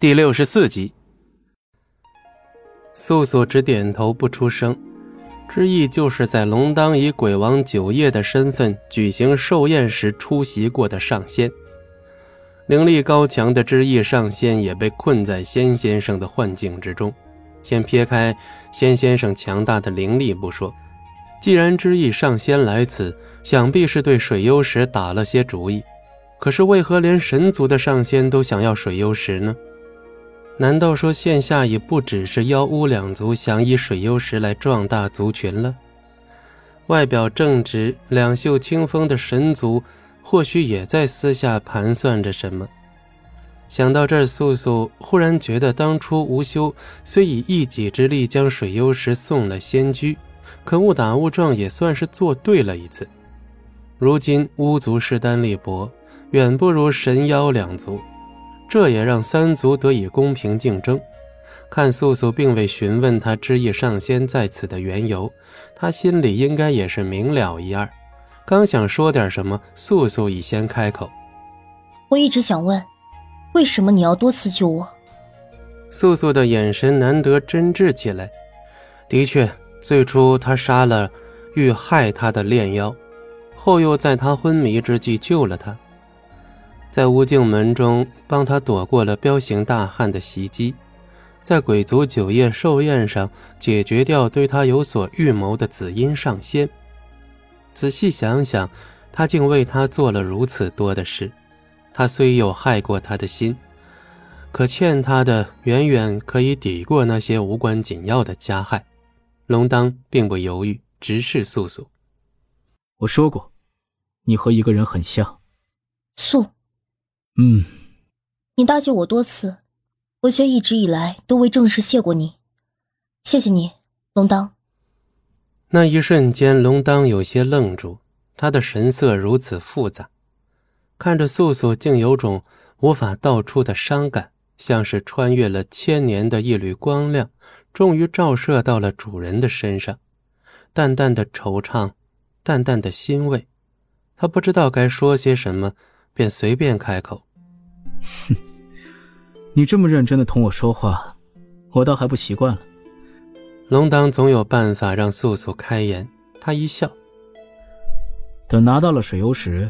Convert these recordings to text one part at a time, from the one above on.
第六十四集，素素只点头不出声。之意就是在龙当以鬼王九叶的身份举行寿宴时出席过的上仙。灵力高强的之意上仙也被困在仙先生的幻境之中。先撇开仙先生强大的灵力不说，既然之意上仙来此，想必是对水幽石打了些主意。可是为何连神族的上仙都想要水幽石呢？难道说线下已不只是妖巫两族想以水幽石来壮大族群了？外表正直、两袖清风的神族，或许也在私下盘算着什么。想到这儿，素素忽然觉得，当初吴修虽以一己之力将水幽石送了仙居，可误打误撞也算是做对了一次。如今巫族势单力薄，远不如神妖两族。这也让三族得以公平竞争。看素素并未询问他知意上仙在此的缘由，他心里应该也是明了一二。刚想说点什么，素素已先开口：“我一直想问，为什么你要多次救我？”素素的眼神难得真挚起来。的确，最初他杀了欲害他的炼妖，后又在他昏迷之际救了他。在无尽门中帮他躲过了彪形大汉的袭击，在鬼族九夜寿宴上解决掉对他有所预谋的紫阴上仙。仔细想想，他竟为他做了如此多的事。他虽有害过他的心，可欠他的远远可以抵过那些无关紧要的加害。龙当并不犹豫，直视素素：“我说过，你和一个人很像。”素。嗯，你搭救我多次，我却一直以来都未正式谢过你。谢谢你，龙当。那一瞬间，龙当有些愣住，他的神色如此复杂，看着素素，竟有种无法道出的伤感，像是穿越了千年的一缕光亮，终于照射到了主人的身上，淡淡的惆怅，淡淡的欣慰。他不知道该说些什么。便随便开口：“哼，你这么认真的同我说话，我倒还不习惯了。”龙当总有办法让素素开言。他一笑：“等拿到了水幽石，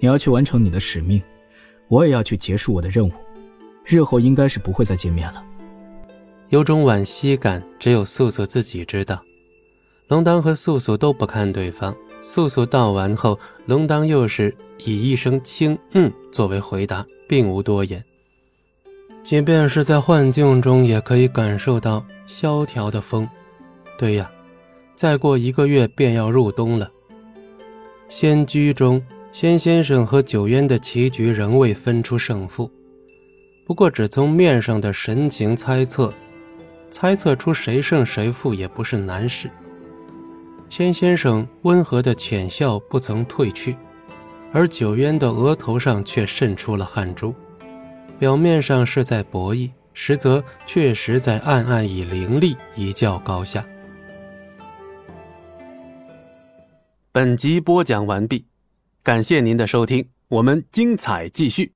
你要去完成你的使命，我也要去结束我的任务。日后应该是不会再见面了。”有种惋惜感，只有素素自己知道。龙当和素素都不看对方。素素道完后，龙当又是以一声轻嗯作为回答，并无多言。即便是在幻境中，也可以感受到萧条的风。对呀，再过一个月便要入冬了。仙居中，仙先生和九渊的棋局仍未分出胜负，不过只从面上的神情猜测，猜测出谁胜谁负也不是难事。千先生温和的浅笑不曾褪去，而九渊的额头上却渗出了汗珠，表面上是在博弈，实则确实在暗暗以灵力一较高下。本集播讲完毕，感谢您的收听，我们精彩继续。